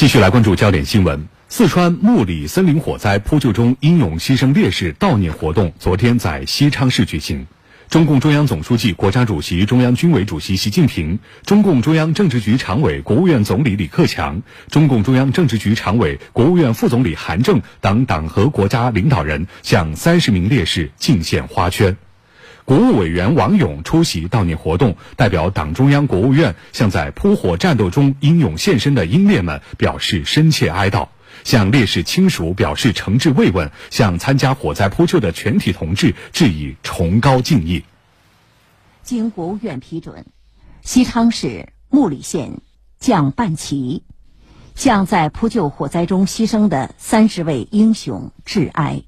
继续来关注焦点新闻。四川木里森林火灾扑救中英勇牺牲烈士悼念活动昨天在西昌市举行。中共中央总书记、国家主席、中央军委主席习近平，中共中央政治局常委、国务院总理李克强，中共中央政治局常委、国务院副总理韩正等党和国家领导人向三十名烈士敬献花圈。国务委员王勇出席悼念活动，代表党中央、国务院向在扑火战斗中英勇献身的英烈们表示深切哀悼。向烈士亲属表示诚挚慰问，向参加火灾扑救的全体同志致以崇高敬意。经国务院批准，西昌市木里县降半旗，向在扑救火灾中牺牲的三十位英雄致哀。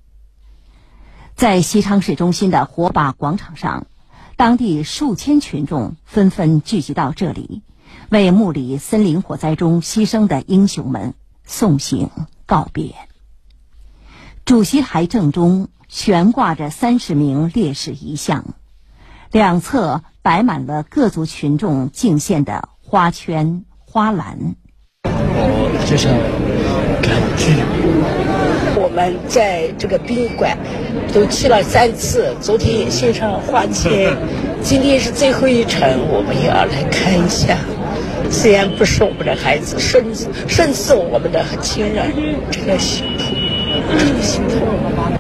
在西昌市中心的火把广场上，当地数千群众纷纷聚集到这里，为木里森林火灾中牺牲的英雄们。送行告别。主席台正中悬挂着三十名烈士遗像，两侧摆满了各族群众敬献的花圈、花篮。我就像感激。我们在这个宾馆都去了三次，昨天也献上花钱，今天是最后一程，我们也要来看一下。虽然不是我们的孩子，甚至甚至我们的亲人，这个心痛，这个心痛。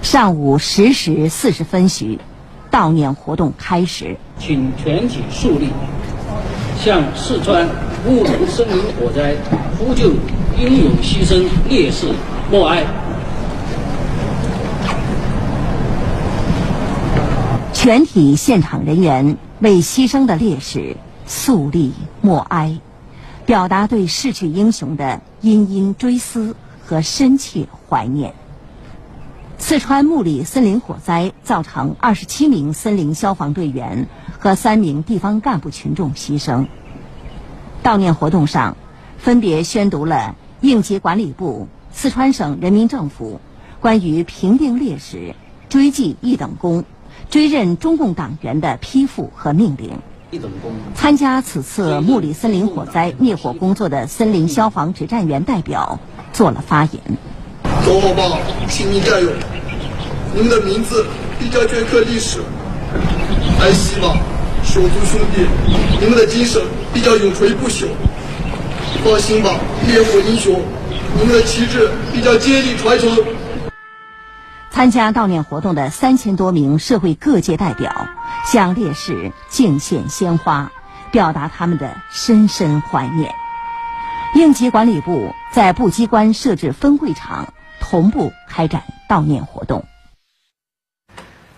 上午十时四十分许，悼念活动开始。请全体肃立，向四川木林森林火灾呼救英勇牺牲烈士默哀。全体现场人员为牺牲的烈士肃立默哀。表达对逝去英雄的殷殷追思和深切怀念。四川木里森林火灾造成二十七名森林消防队员和三名地方干部群众牺牲。悼念活动上，分别宣读了应急管理部、四川省人民政府关于评定烈士、追记一等功、追认中共党员的批复和命令。参加此次木里森林火灾灭火工作的森林消防指战员代表做了发言。走好吧，亲密战友，你们的名字必将镌刻历史。安息吧，手足兄弟，你们的精神必将永垂不朽。放心吧，烈火英雄，你们的旗帜必将接力传承。参加悼念活动的三千多名社会各界代表向烈士敬献鲜花，表达他们的深深怀念。应急管理部在部机关设置分会场，同步开展悼念活动。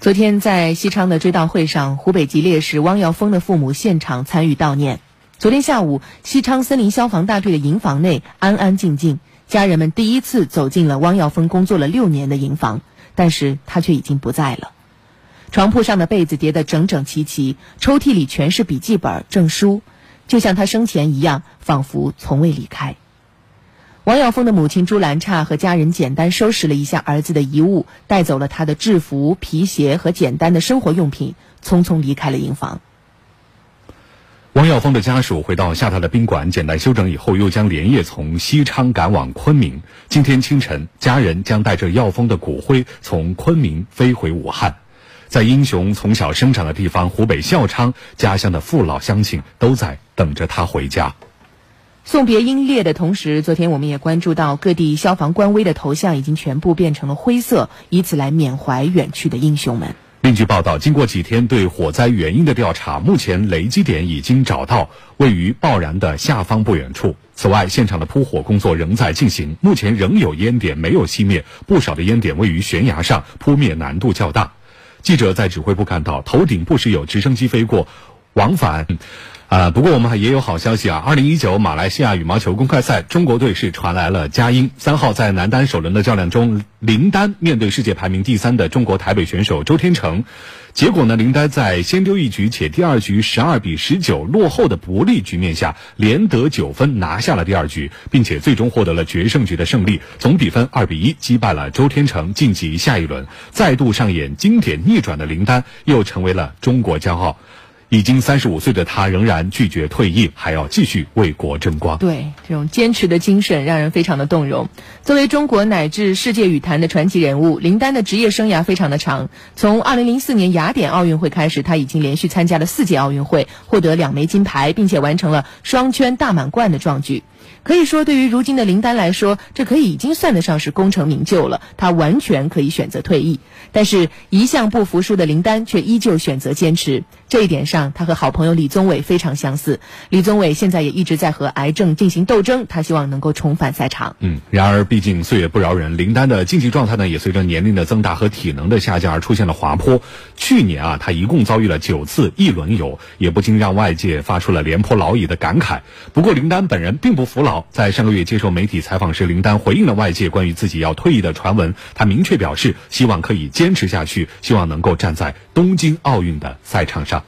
昨天在西昌的追悼会上，湖北籍烈士汪耀峰的父母现场参与悼念。昨天下午，西昌森林消防大队的营房内安安静静，家人们第一次走进了汪耀峰工作了六年的营房。但是他却已经不在了。床铺上的被子叠得整整齐齐，抽屉里全是笔记本、证书，就像他生前一样，仿佛从未离开。王耀峰的母亲朱兰差和家人简单收拾了一下儿子的遗物，带走了他的制服、皮鞋和简单的生活用品，匆匆离开了营房。汪耀峰的家属回到下榻的宾馆，简单休整以后，又将连夜从西昌赶往昆明。今天清晨，家人将带着耀峰的骨灰从昆明飞回武汉。在英雄从小生长的地方湖北孝昌，家乡的父老乡亲都在等着他回家。送别英烈的同时，昨天我们也关注到各地消防官微的头像已经全部变成了灰色，以此来缅怀远去的英雄们。另据报道，经过几天对火灾原因的调查，目前雷击点已经找到，位于爆燃的下方不远处。此外，现场的扑火工作仍在进行，目前仍有烟点没有熄灭，不少的烟点位于悬崖上，扑灭难度较大。记者在指挥部看到，头顶不时有直升机飞过，往返。啊，不过我们还也有好消息啊！二零一九马来西亚羽毛球公开赛，中国队是传来了佳音。三号在男单首轮的较量中，林丹面对世界排名第三的中国台北选手周天成，结果呢，林丹在先丢一局且第二局十二比十九落后的不利局面下，连得九分拿下了第二局，并且最终获得了决胜局的胜利，总比分二比一击败了周天成，晋级下一轮。再度上演经典逆转的林丹，又成为了中国骄傲。已经三十五岁的他仍然拒绝退役，还要继续为国争光。对，这种坚持的精神让人非常的动容。作为中国乃至世界羽坛的传奇人物，林丹的职业生涯非常的长。从二零零四年雅典奥运会开始，他已经连续参加了四届奥运会，获得两枚金牌，并且完成了双圈大满贯的壮举。可以说，对于如今的林丹来说，这可以已经算得上是功成名就了。他完全可以选择退役，但是一向不服输的林丹却依旧选择坚持。这一点上他和好朋友李宗伟非常相似。李宗伟现在也一直在和癌症进行斗争，他希望能够重返赛场。嗯，然而毕竟岁月不饶人，林丹的竞技状态呢，也随着年龄的增大和体能的下降而出现了滑坡。去年啊，他一共遭遇了九次一轮游，也不禁让外界发出了廉颇老矣的感慨。不过林丹本人并不服老。在上个月接受媒体采访时，林丹回应了外界关于自己要退役的传闻。他明确表示，希望可以坚持下去，希望能够站在东京奥运的赛场上。